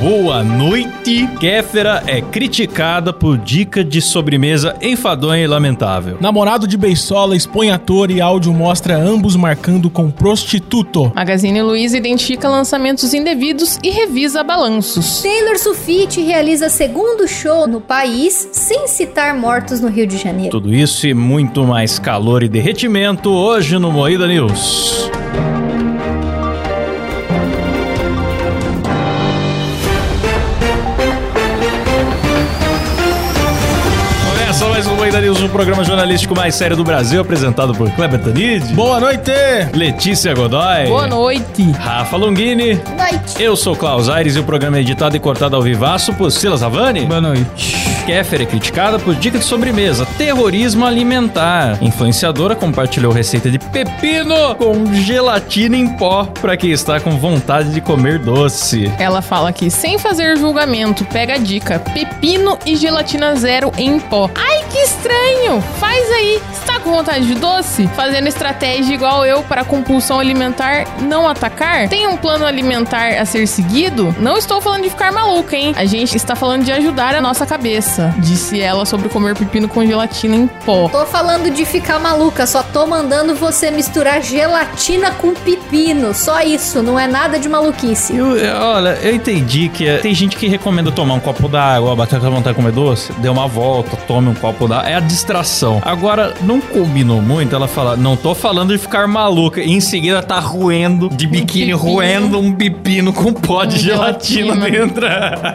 Boa noite. Kéfera é criticada por dica de sobremesa enfadonha e lamentável. Namorado de Beisola expõe ator e áudio mostra ambos marcando com prostituto. Magazine Luiza identifica lançamentos indevidos e revisa balanços. Taylor Swift realiza segundo show no país sem citar mortos no Rio de Janeiro. Tudo isso e muito mais calor e derretimento hoje no Moída News. Programa jornalístico mais sério do Brasil, apresentado por Kleber Tanid, Boa noite! Letícia Godoy, Boa noite. Rafa Longini. Noite. Eu sou Klaus Aires e o programa é editado e cortado ao vivaço por Silas Havani. Boa noite. Kéfera é criticada por dica de sobremesa, terrorismo alimentar. Influenciadora compartilhou receita de pepino com gelatina em pó para quem está com vontade de comer doce. Ela fala aqui, sem fazer julgamento, pega a dica: pepino e gelatina zero em pó. Ai, que estranho! Faz aí. Está com vontade de doce? Fazendo estratégia igual eu para compulsão alimentar não atacar? Tem um plano alimentar a ser seguido? Não estou falando de ficar maluca, hein? A gente está falando de ajudar a nossa cabeça. Disse ela sobre comer pepino com gelatina em pó. Tô falando de ficar maluca, só tô mandando você misturar gelatina com pepino. Só isso, não é nada de maluquice. Eu, eu- olha, eu entendi que é- tem gente que recomenda tomar um copo d'água, bater com vontade de comer doce, dê uma volta, tome um copo d'água. É a distração. Agora, não combinou muito ela falar, não tô falando de ficar maluca. E em seguida tá roendo, de biquíni, roendo um pepino com pó de gelatina, gelatina. dentro.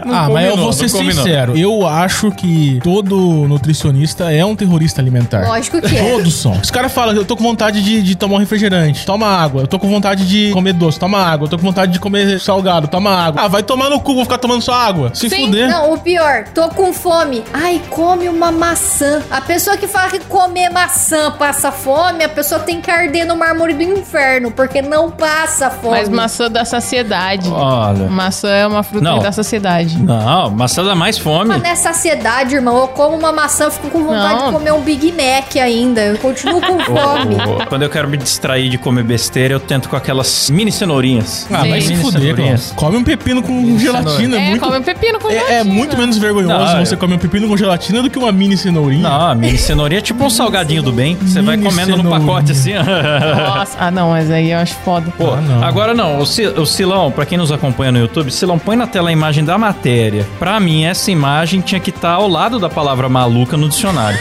Não ah, mas eu combinou, vou ser combinou. sincero. Eu acho que todo nutricionista é um terrorista alimentar. Lógico que é. Todos são. Os caras falam, eu tô com vontade de, de tomar um refrigerante, toma água. Eu tô com vontade de comer doce, toma água. Eu tô com vontade de comer salgado, toma água. Ah, vai tomar no cu, vou ficar tomando só água. Se Sim, fuder. Não, o pior, tô com fome. Ai, come uma maçã. A pessoa que fala que comer maçã passa fome, a pessoa tem que arder no mármore do inferno, porque não passa fome. Mas maçã da saciedade. Olha. Maçã é uma fruta Não. que dá saciedade. Não, maçã dá mais fome. Mas nessa saciedade, irmão, eu como uma maçã, eu fico com vontade Não. de comer um Big Mac ainda. Eu continuo com fome. Quando eu quero me distrair de comer besteira, eu tento com aquelas mini cenourinhas. Ah, Sim. mas se Mini fuder. Come um pepino com gelatina. É, muito... come um pepino com É, é gelatina. muito menos vergonhoso Não, você eu- comer um pepino com gelatina do que uma mini cenourinha. Não, a mini cenourinha é tipo um salgadinho do bem. Você vai comendo no pacote assim. Nossa. Ah, não, mas aí eu acho foda. Pô, Ah, não. agora não, o, o Silão, pra quem nos acompanha no YouTube, Silão, põe na tela a imagem da matéria. Pra mim, essa imagem tinha que estar ao lado da palavra maluca no dicionário.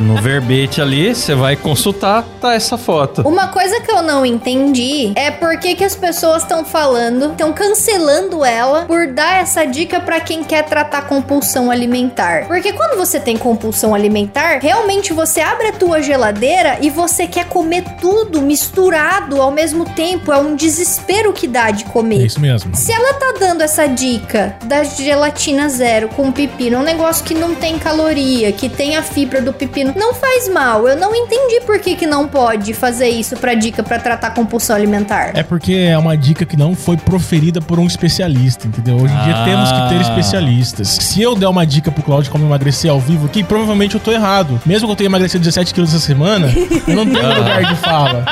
No verbete ali, você vai consultar, tá essa foto. Uma coisa que eu não entendi é por que, que as pessoas estão falando, estão cancelando ela por dar essa dica pra quem quer tratar compulsão alimentar. Porque quando você tem compulsão alimentar, realmente você abre a tua geladeira e você quer comer tudo misturado ao mesmo tempo. É um desespero que dá de É comer. isso mesmo. Se ela tá dando essa dica da gelatina zero com pepino, um negócio que não tem caloria, que tem a fibra do pepino, não faz mal. Eu não entendi por que, que não pode fazer isso pra dica pra tratar compulsão alimentar. É porque é uma dica que não foi proferida por um especialista, entendeu? Hoje em dia Ah. temos que ter especialistas. Se eu der uma dica pro Claudio como emagrecer ao vivo aqui, provavelmente eu tô errado. Mesmo que eu tenha emagrecido 17 quilos essa semana, eu não tenho lugar de fala.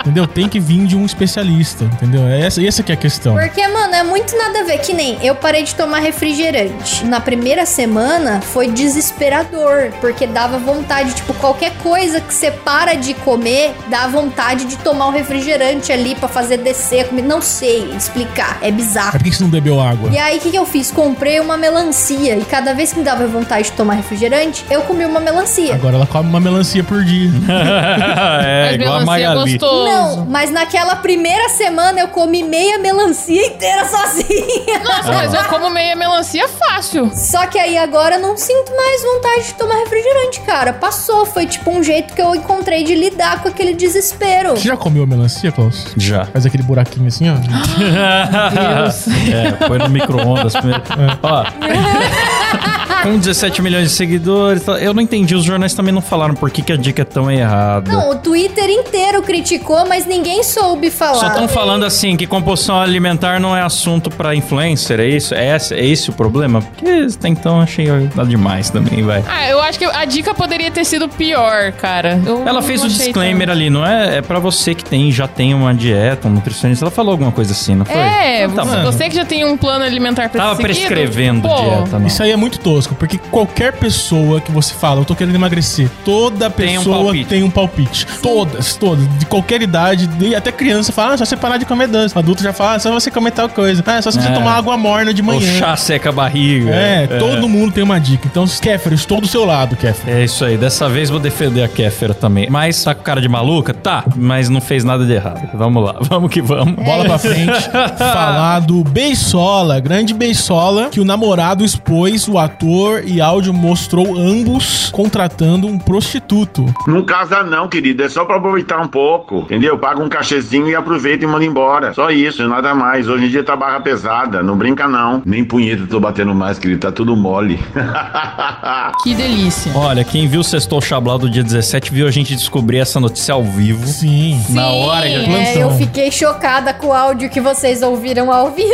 Entendeu? Tem que vir de um especialista, entendeu? É Essa, essa que é a questão. Porque, mano, é muito nada a ver. Que nem eu parei de tomar refrigerante. Na primeira semana foi desesperador. Porque dava vontade, tipo, qualquer coisa que você para de comer, dá vontade de tomar um refrigerante ali pra fazer descer a comida. Não sei explicar. É bizarro. Mas por que você não bebeu água? E aí, o que, que eu fiz? Comprei uma melancia. E cada vez que me dava vontade de tomar refrigerante, eu comi uma melancia. Agora ela come uma melancia por dia. é, Mas igual a melancia é gostoso. Não, mas naquela primeira semana eu comi meia melancia inteira sozinha. Nossa, mas eu como meia melancia fácil. Só que aí agora eu não sinto mais vontade de tomar refrigerante, cara. Passou, foi tipo um jeito que eu encontrei de lidar com aquele desespero. Você já comeu melancia, Klaus? Já. Faz aquele buraquinho assim, ó. Deus. é, põe no micro-ondas primeiro. Ó, Com 17 milhões de seguidores, tá- eu não entendi. Os jornais também não falaram por que, que a dica é tão errada. Não, o Twitter inteiro criticou, mas ninguém soube falar. Só estão falando assim que compulsão alimentar não é assunto pra influencer, é isso? É esse, é esse o problema? Porque até então achei nada demais também, vai. Ah, eu acho que a dica poderia ter sido pior, cara. Eu Ela fez o disclaimer tanto. ali, não é? É pra você que tem, já tem uma dieta, um nutricionista. Ela falou alguma coisa assim, não foi? É, Então tá você, que já tem um plano alimentar pra Tava seguido, prescrevendo pô, dieta, não. Isso aí é muito tosco, porque qualquer pessoa que você fala, eu tô querendo emagrecer, toda Tem um pessoa palpite. tem um palpite. Todas, todas. De qualquer idade, de- até criança fala, ah, só você parar de comer doce. Adulto já fala, ah, só você comer tal coisa. Ah, só você É. tomar água morna de O manhã. chá seca a barriga. É, todo mundo tem uma dica. Então, Kéfera, estou do seu lado, Kéfera. É isso aí, dessa vez vou defender a Kéfera também. Mas tá com cara de maluca? Tá, mas não fez nada de errado. Vamos lá, vamos que vamos. Bola pra frente. falar do Beisola, grande Beisola, que o namorado expôs, o ator e áudio mostrou ambos contratando um prostituto. Não casa não, querido. É só pra aproveitar um pouco. Entendeu? Paga um cachezinho e aproveita e manda embora. Só isso, nada mais. Hoje em dia tá barra pesada. Não brinca não. Nem punheta tô batendo mais, querido. Tá tudo mole. Que delícia. Olha, quem viu o Sextou Chablau do dia 17 viu a gente descobrir essa notícia ao vivo. Sim. Na hora que É, eu fiquei chocada com o áudio que vocês ouviram ao vivo.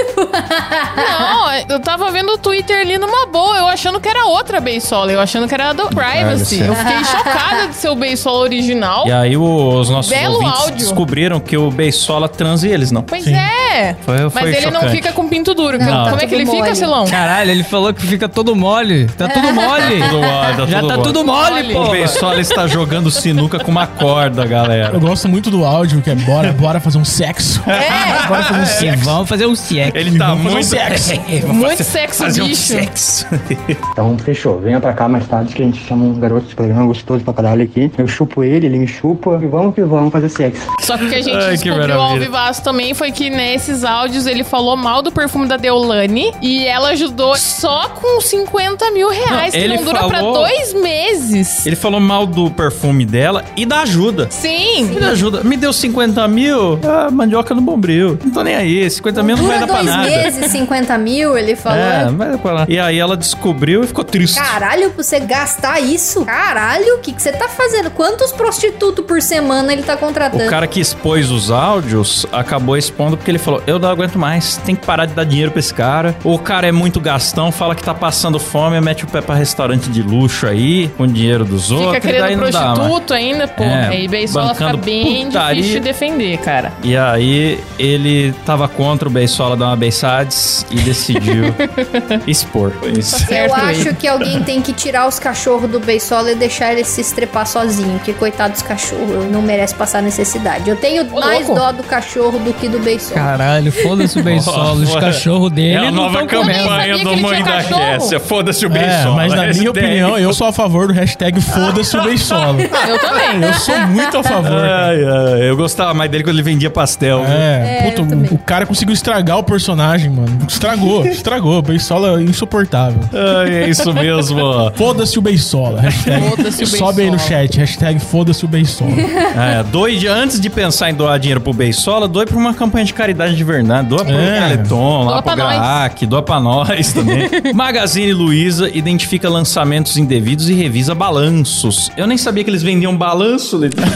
Não, eu tava vendo o Twitter ali numa boa, eu achando que era outra Beisola, eu achando que era do Privacy. Eu fiquei chocada de ser o Beisola original. E aí os nossos Belo ouvintes áudio. descobriram que o Beisola transa e eles não. Pois Sim. é. Foi- Mas foi ele não chocante. fica com pinto duro. Não, Como tá é que ele tudo fica, mole. Silão? Caralho, ele falou que fica todo mole. Tá tudo mole. Tudo mole, Já tá mole. tudo mole, Mole. O pô. Beisola está jogando sinuca com uma corda, galera. Eu gosto muito do áudio, que é bora, bora fazer um sexo. É, Bora fazer um sexo. vamos fazer um siex. Ele tá fazer um muito sexo. muito sexo fazer um bicho. sexo. Então fechou, venha pra cá mais tarde que a gente chama um garoto de programa gostoso pra caralho aqui. Eu chupo ele, ele me chupa e vamos que vamos fazer sexo. Só que o que a gente Ai, que descobriu ao vivaço também foi que nesses áudios ele falou mal do perfume da Deolane e ela ajudou só com 50 mil reais, Não, que ele não dura pra falou- dois meses. Ele falou mal do perfume dela e da ajuda. Sim. Me dá ajuda. Me deu 50 mil, ah, mandioca no bombril. Não tô nem aí. 50 mil não vai Dura dar pra dois nada. meses, 50 mil, ele falou. É, vai dar pra lá. E aí ela descobriu e ficou triste. Caralho, pra você gastar isso? Caralho, o que que você tá fazendo? Quantos prostitutos por semana ele tá contratando? O cara que expôs os áudios acabou expondo porque ele falou: Eu não aguento mais, tem que parar de dar dinheiro pra esse cara. O cara é muito gastão, fala que tá passando fome, mete o pé pra restaurante de luxo aí, com dinheiro dos Fica outros. e daí querendo não dá, prostituto ainda, pô. É, aí Beisola fica bem putaria. difícil de defender, cara. E aí ele tava contra o Beisola dar uma Beisades e decidiu expor. Foi isso. Eu certo acho ele. que alguém tem que tirar os cachorros do beisola e deixar ele se estrepar sozinho, porque coitado dos cachorros, não merece passar necessidade. Eu tenho mais louco. dó do cachorro do que do beisola. Caralho, foda-se o Beisola. Os cachorros dele É a não nova campanha que do Mãe da. Cassia. Foda-se o É, Beisola. mas na minha opinião, eu sou a favor do hashtag foda-se o Beisola. Eu também. Eu sou muito a favor. Ai, ai, eu gostava mais dele quando ele vendia pastel. É, É, puta, eu o cara conseguiu estragar o personagem, mano. Estragou, estragou. O Beisola é insuportável. Ai, é isso mesmo. Foda-se o Beisola. Hashtag, Foda-se o sobe aí no Beisola. chat. Hashtag foda-se o Beisola. É, doe de- antes de pensar em doar dinheiro pro Beisola, doe pra uma campanha de caridade de verdade. Doa pro É. Teleton, lá Doa pro pra nós. Doa pra nós também. Magazine Luiza identifica lançamentos indevidos e revisa balanços. Eu nem sabia que eles vendiam balanço, Letícia.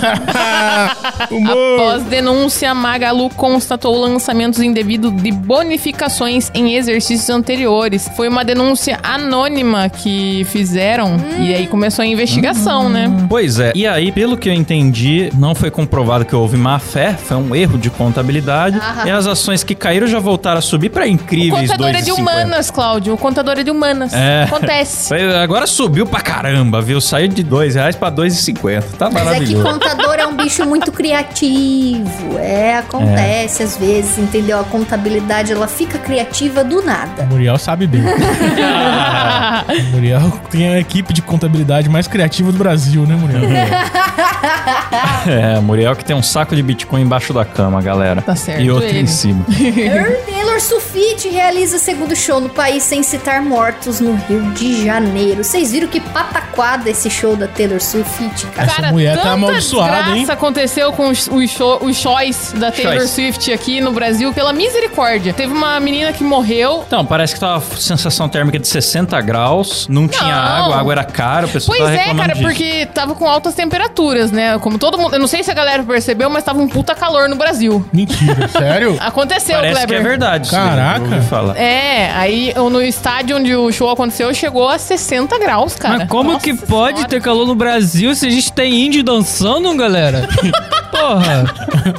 Após denúncia, Magalu constatou lançamentos indevidos de bonificações em exercícios anteriores. Foi uma denúncia anônima que fizeram e aí começou a investigação, né? Pois é. E aí, pelo que eu entendi, não foi comprovado que houve má fé, foi um erro de contabilidade. Aham. E as ações que caíram já voltaram a subir pra O incríveis contador é de 2,50. humanas, Cláudio. O contador é de humanas. É. Acontece. Agora subiu pra caramba, viu? Saiu de dois reais pra 2,50. Tá Mas é que maravilhoso. contador é um bicho muito criativo. É, acontece às vezes, entendeu? A contabilidade ela fica criativa do nada. O Muriel sabe bem. Muriel tem a equipe de contabilidade mais criativa do Brasil, né, Muriel? É, Muriel que tem um saco de Bitcoin embaixo da cama, galera. Tá certo E outro ele. em cima. Taylor Swift realiza segundo show no país sem citar mortos no Rio de Janeiro. Vocês viram que pataquada esse show da Taylor Swift, cara? Essa mulher tá amaldiçoada, hein? aconteceu com os, os, show- os shows da Taylor Shows. Swift aqui no Brasil pela misericórdia. Teve uma menina que morreu. Então, parece que tava sensação térmica de 60 graus, não tinha água, a água era cara, o pessoal Pois tava é, cara, disso. porque tava com altas temperaturas, né? Como todo mundo. Eu não sei se a galera percebeu, mas tava um puta calor no Brasil. Mentira, sério? Aconteceu, Parece Kleber. que é verdade. Caraca. falar. É, aí no estádio onde o show aconteceu chegou a 60 graus, cara. Mas como Nossa que pode Senhora. ter calor no Brasil se a gente tem índio dançando, galera? Porra.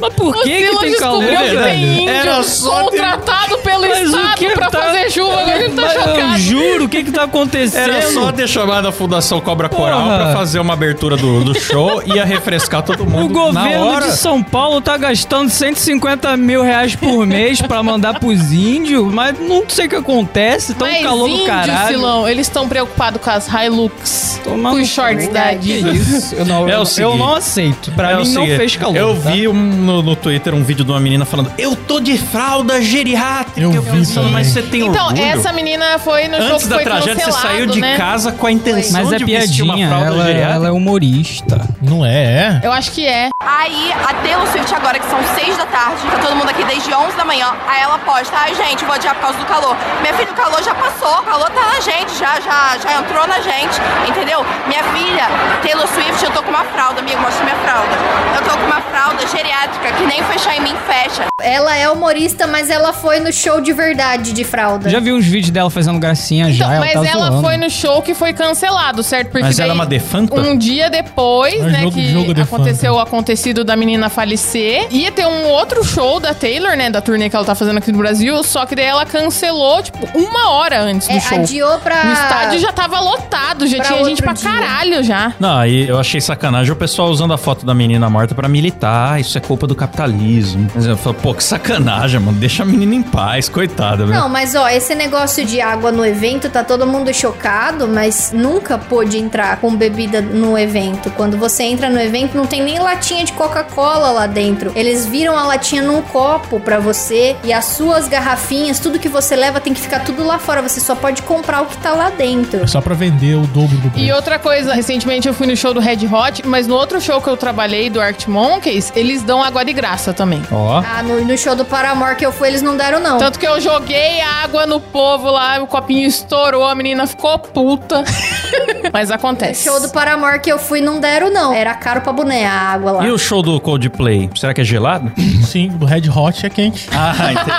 Mas por O que que tem calor, que tem índio Era só ter- contratado pelo Mas o Estado que pra tá- fazer chuva, agora ele tá Mas chocado. Eu juro, o que que tá acontecendo? Era só ter chamado a Fundação Cobra Coral Porra. pra fazer uma abertura do, do show e ia refrescar todo O mundo na governo hora. de São Paulo tá gastando 150 mil reais por mês pra mandar pros índios, mas não sei o que acontece, tá um Mas calor do índios, caralho. Silão, eles estão preocupados com as Hilux, com os shorts cu. da Adidas. isso? Eu não, É o eu, seguinte. não aceito. Pra É o mim não fez calor. Eu tá? vi um, no, no Twitter um vídeo de uma menina falando: Eu tô de fralda geriátrica. Eu vi também. mas você tem Então, orgulho? essa menina foi no Antes que da foi tragédia, você saiu de né? casa com a intenção Mas é de vestir uma piadinha, fralda ela, geriátrica. ela é humorista. Não é, é? Eu acho que é. Aí, a Taylor Swift agora, que são 6 da tarde, tá todo mundo aqui desde 11 da manhã, aí ela posta, ai gente, vou adiar por causa do calor. Minha filha, o calor já passou, o calor tá na gente, já, já, já entrou na gente, entendeu? Minha filha, Taylor Swift, eu tô com uma fralda, amigo, mostra minha fralda. Eu tô com uma fralda geriátrica, que nem fechar em mim fecha. Ela é humorista, mas ela foi no show de verdade de fralda. Já vi uns vídeos dela fazendo gracinha Então, já, ela mas tá ela zoando. foi no show que foi cancelado, certo? Porque Mas ela é uma defanta? Um dia depois, É né, jogo- que jogo aconteceu o acontecido da menina falecer, ia ter um outro show da Taylor, né, da turnê que ela tá fazendo aqui no Brasil, só que daí ela cancelou, tipo, uma hora antes do É, show. adiou pra. O estádio já tava lotado, já pra tinha gente pra dia. caralho já. Não, aí eu achei sacanagem o pessoal usando a foto da menina morta pra militar. "Ah, Isso é culpa do capitalismo. Mas eu falo, pô, que sacanagem, mano. Deixa a menina em paz, coitada, velho. Não, mas ó, esse negócio de água no evento tá todo mundo chocado, mas nunca pôde entrar com bebida no evento. Quando você entra no evento, não tem nem latinha de Coca-Cola lá dentro. Eles viram a latinha num copo pra você e as suas garrafinhas, tudo que você leva tem que ficar tudo lá fora. Você só pode comprar o que tá lá dentro. É só pra vender o dobro do E preço. outra coisa, recentemente eu fui no show do Red Hot, mas no outro show que eu trabalhei, do Arctic Monkeys, eles dão água de graça também. Ó. Ah, no, no show do Paramore que eu fui, eles não deram, não. Tanto que eu joguei água no povo lá, o copinho estourou, a menina ficou puta. Mas No acontece. show do Paramore que eu fui, não deram, não. Era caro pra boné a água lá. E o show do Coldplay? Será que é gelado? Sim, do Red Hot é quente. Ah, entendi.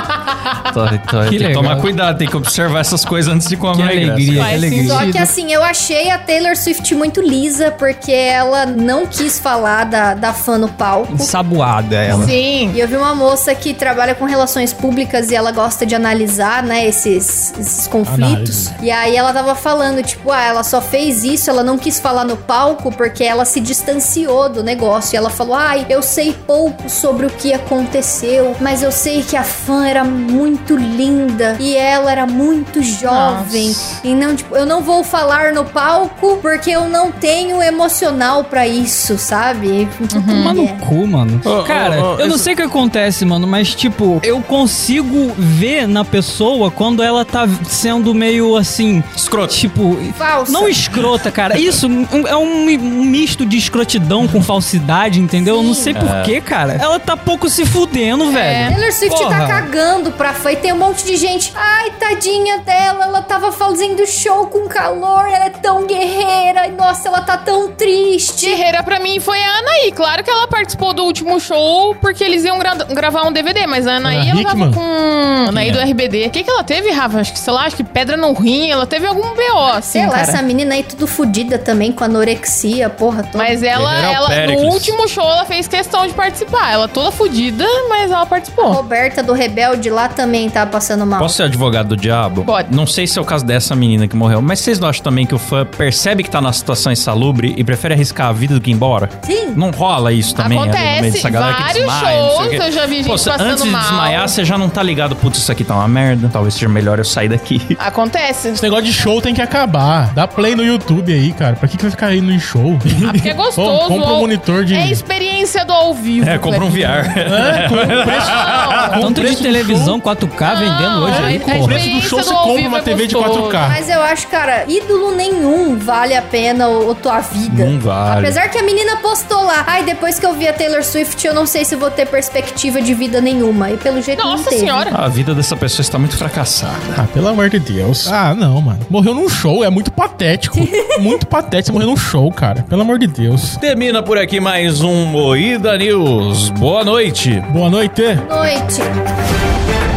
Tô- tô- tem que legal. tomar cuidado, tem que observar essas coisas antes de comer. Que alegria, que alegria. Só que assim, eu achei a Taylor Swift muito lisa, porque ela não quis falar da, da fã no palco. Ensaboada ela. Sim. E eu vi uma moça que trabalha com relações públicas e ela gosta de analisar, né, esses, esses conflitos. Análise. E aí ela tava falando, tipo, ah, ela só fez isso, ela não quis falar no palco porque ela se distanciou do negócio. E ela falou, ai, eu sei pouco sobre o que aconteceu, mas eu sei que a fã era muito linda e ela era muito jovem. Nossa. E não, tipo, eu não vou falar no palco porque eu não tenho emocional pra isso, sabe? Toma no É. cu, mano. Ô, Cara, ô, ô, eu não isso- sei o que acontece, mano, mas tipo, eu consigo ver na pessoa quando ela tá sendo meio assim. Escroto. Tipo. Falsa. Não escrota, cara. Isso é um, mi- misto de escrotidão com falsidade, entendeu? Eu não sei porquê, cara. Ela tá pouco se fudendo, velho. Taylor Swift Porra. tá cagando pra fã e tem um monte de gente. Ai, tadinha dela, ela tava fazendo show com calor, ela é tão guerreira. e Nossa, ela tá tão triste. Guerreira pra mim foi a Anaí. Claro que ela participou do último show porque eles iam gra- gravar um DVD, mas a Anaí Ana ela tava com. Anaí Quem do é? RBD. O que, que ela teve, Rafa? Acho que, sei lá, acho que pedra no rim. Ela teve algum BO, assim. Sei lá, cara. essa menina aí tudo fodida também com anorexia, porra toda. Mas ela, é ela no último show, ela fez questão de participar. Ela toda fodida, mas ela A participou. Roberta do Rebelde lá também tava passando mal. Posso ser advogado do diabo? Pode. Não sei se é o caso dessa menina que morreu, mas vocês não acham também que o fã percebe que tá numa situação insalubre e prefere arriscar a vida do que ir embora? Sim. Não rola isso também ali no meio Acontece. dessa galera que Vários desmaia, não sei o shows eu já vi gente Pô, passando Antes de mal. desmaiar, você já não tá ligado putz, isso aqui tá uma merda, talvez seja melhor eu sair daqui. Acontece. Esse negócio de show tem que acabar. Dá play no YouTube aí, cara. Pra que, que vai ficar indo em show? Ah, porque é gostoso. Pô, compra um monitor de. É a experiência do ao vivo. É, compra um. VR. É, com preço. com o Tanto de do televisão 4K vendendo hoje Não, aí, é o preço do show, você compra uma é TV de gostoso. 4K. Mas eu acho, cara, ídolo nenhum vale a pena o, o tua vida. Não vale. Apesar que a menina postou lá. Ai, depois que eu vi a Taylor Swift, eu não sei se vou ter perspectiva de vida nenhuma. E pelo jeito não Nossa teve. senhora. A vida dessa pessoa está muito fracassada. Ah, pelo amor de Deus. Ah, não, mano. Morreu num show, é muito patético. muito patético você morrer num show, cara. Pelo amor de Deus. Termina por aqui mais um Moída News. Boa noite. Boa noite. Noite.